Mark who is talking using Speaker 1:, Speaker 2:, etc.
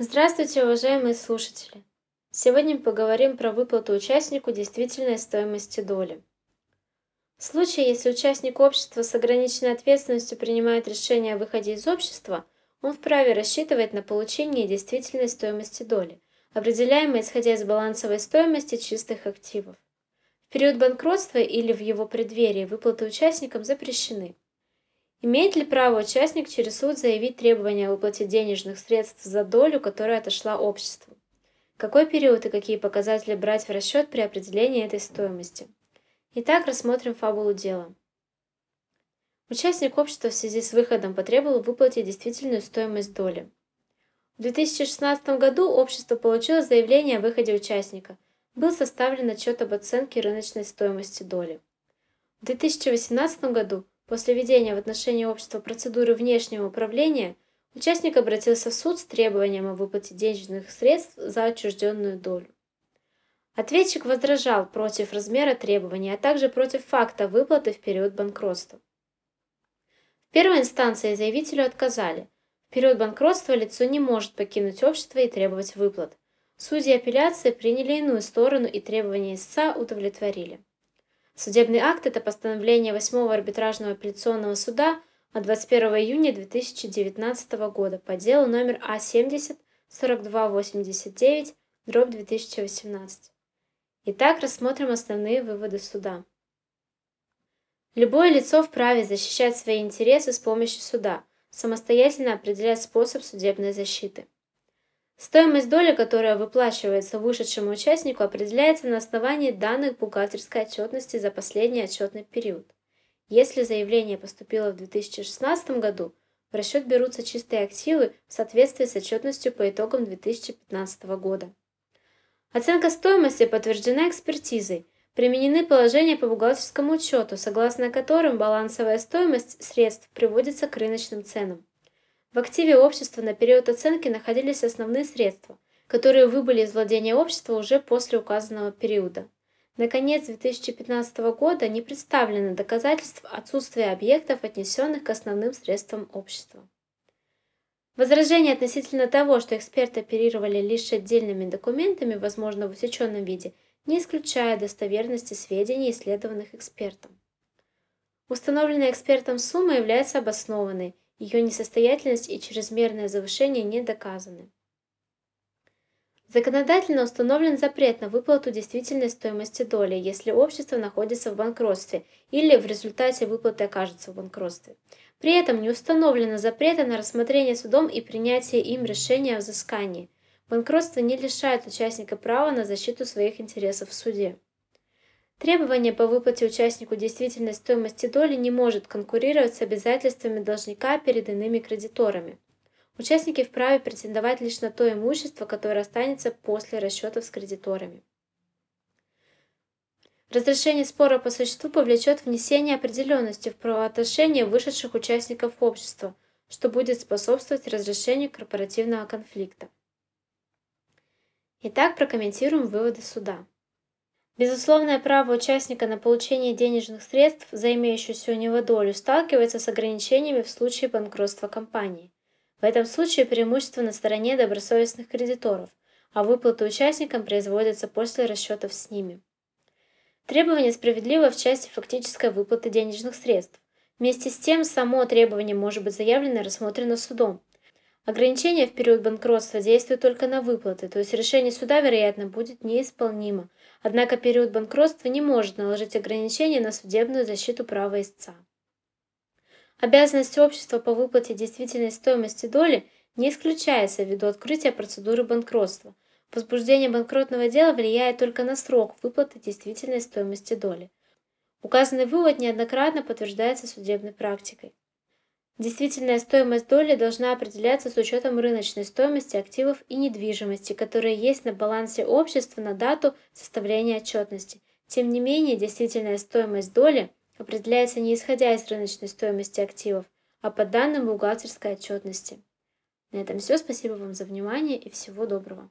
Speaker 1: Здравствуйте, уважаемые слушатели! Сегодня мы поговорим про выплату участнику действительной стоимости доли. В случае, если участник общества с ограниченной ответственностью принимает решение о выходе из общества, он вправе рассчитывать на получение действительной стоимости доли, определяемой исходя из балансовой стоимости чистых активов. В период банкротства или в его преддверии выплаты участникам запрещены. Имеет ли право участник через суд заявить требования о выплате денежных средств за долю, которая отошла обществу? Какой период и какие показатели брать в расчет при определении этой стоимости? Итак, рассмотрим фабулу дела. Участник общества в связи с выходом потребовал выплатить действительную стоимость доли. В 2016 году общество получило заявление о выходе участника. Был составлен отчет об оценке рыночной стоимости доли. В 2018 году После ведения в отношении общества процедуры внешнего управления участник обратился в суд с требованием о выплате денежных средств за отчужденную долю. Ответчик возражал против размера требований, а также против факта выплаты в период банкротства. В первой инстанции заявителю отказали. В период банкротства лицо не может покинуть общество и требовать выплат. Судьи апелляции приняли иную сторону и требования истца удовлетворили. Судебный акт – это постановление 8 арбитражного апелляционного суда от 21 июня 2019 года по делу номер А70 4289 дробь 2018. Итак, рассмотрим основные выводы суда. Любое лицо вправе защищать свои интересы с помощью суда, самостоятельно определять способ судебной защиты. Стоимость доли, которая выплачивается вышедшему участнику, определяется на основании данных бухгалтерской отчетности за последний отчетный период. Если заявление поступило в 2016 году, в расчет берутся чистые активы в соответствии с отчетностью по итогам 2015 года. Оценка стоимости подтверждена экспертизой. Применены положения по бухгалтерскому учету, согласно которым балансовая стоимость средств приводится к рыночным ценам. В активе общества на период оценки находились основные средства, которые выбыли из владения общества уже после указанного периода. Наконец, 2015 года не представлено доказательств отсутствия объектов, отнесенных к основным средствам общества. Возражение относительно того, что эксперты оперировали лишь отдельными документами, возможно в усеченном виде, не исключая достоверности сведений, исследованных экспертом. Установленная экспертом сумма является обоснованной ее несостоятельность и чрезмерное завышение не доказаны. Законодательно установлен запрет на выплату действительной стоимости доли, если общество находится в банкротстве или в результате выплаты окажется в банкротстве. При этом не установлено запрета на рассмотрение судом и принятие им решения о взыскании. Банкротство не лишает участника права на защиту своих интересов в суде. Требование по выплате участнику действительной стоимости доли не может конкурировать с обязательствами должника перед иными кредиторами. Участники вправе претендовать лишь на то имущество, которое останется после расчетов с кредиторами. Разрешение спора по существу повлечет внесение определенности в правоотношения вышедших участников общества, что будет способствовать разрешению корпоративного конфликта. Итак, прокомментируем выводы суда. Безусловное право участника на получение денежных средств за имеющуюся у него долю сталкивается с ограничениями в случае банкротства компании. В этом случае преимущество на стороне добросовестных кредиторов, а выплаты участникам производятся после расчетов с ними. Требование справедливо в части фактической выплаты денежных средств. Вместе с тем, само требование может быть заявлено и рассмотрено судом. Ограничение в период банкротства действует только на выплаты, то есть решение суда, вероятно, будет неисполнимо, Однако период банкротства не может наложить ограничения на судебную защиту права истца. Обязанность общества по выплате действительной стоимости доли не исключается ввиду открытия процедуры банкротства. Возбуждение банкротного дела влияет только на срок выплаты действительной стоимости доли. Указанный вывод неоднократно подтверждается судебной практикой. Действительная стоимость доли должна определяться с учетом рыночной стоимости активов и недвижимости, которые есть на балансе общества на дату составления отчетности. Тем не менее, действительная стоимость доли определяется не исходя из рыночной стоимости активов, а по данным бухгалтерской отчетности. На этом все. Спасибо вам за внимание и всего доброго.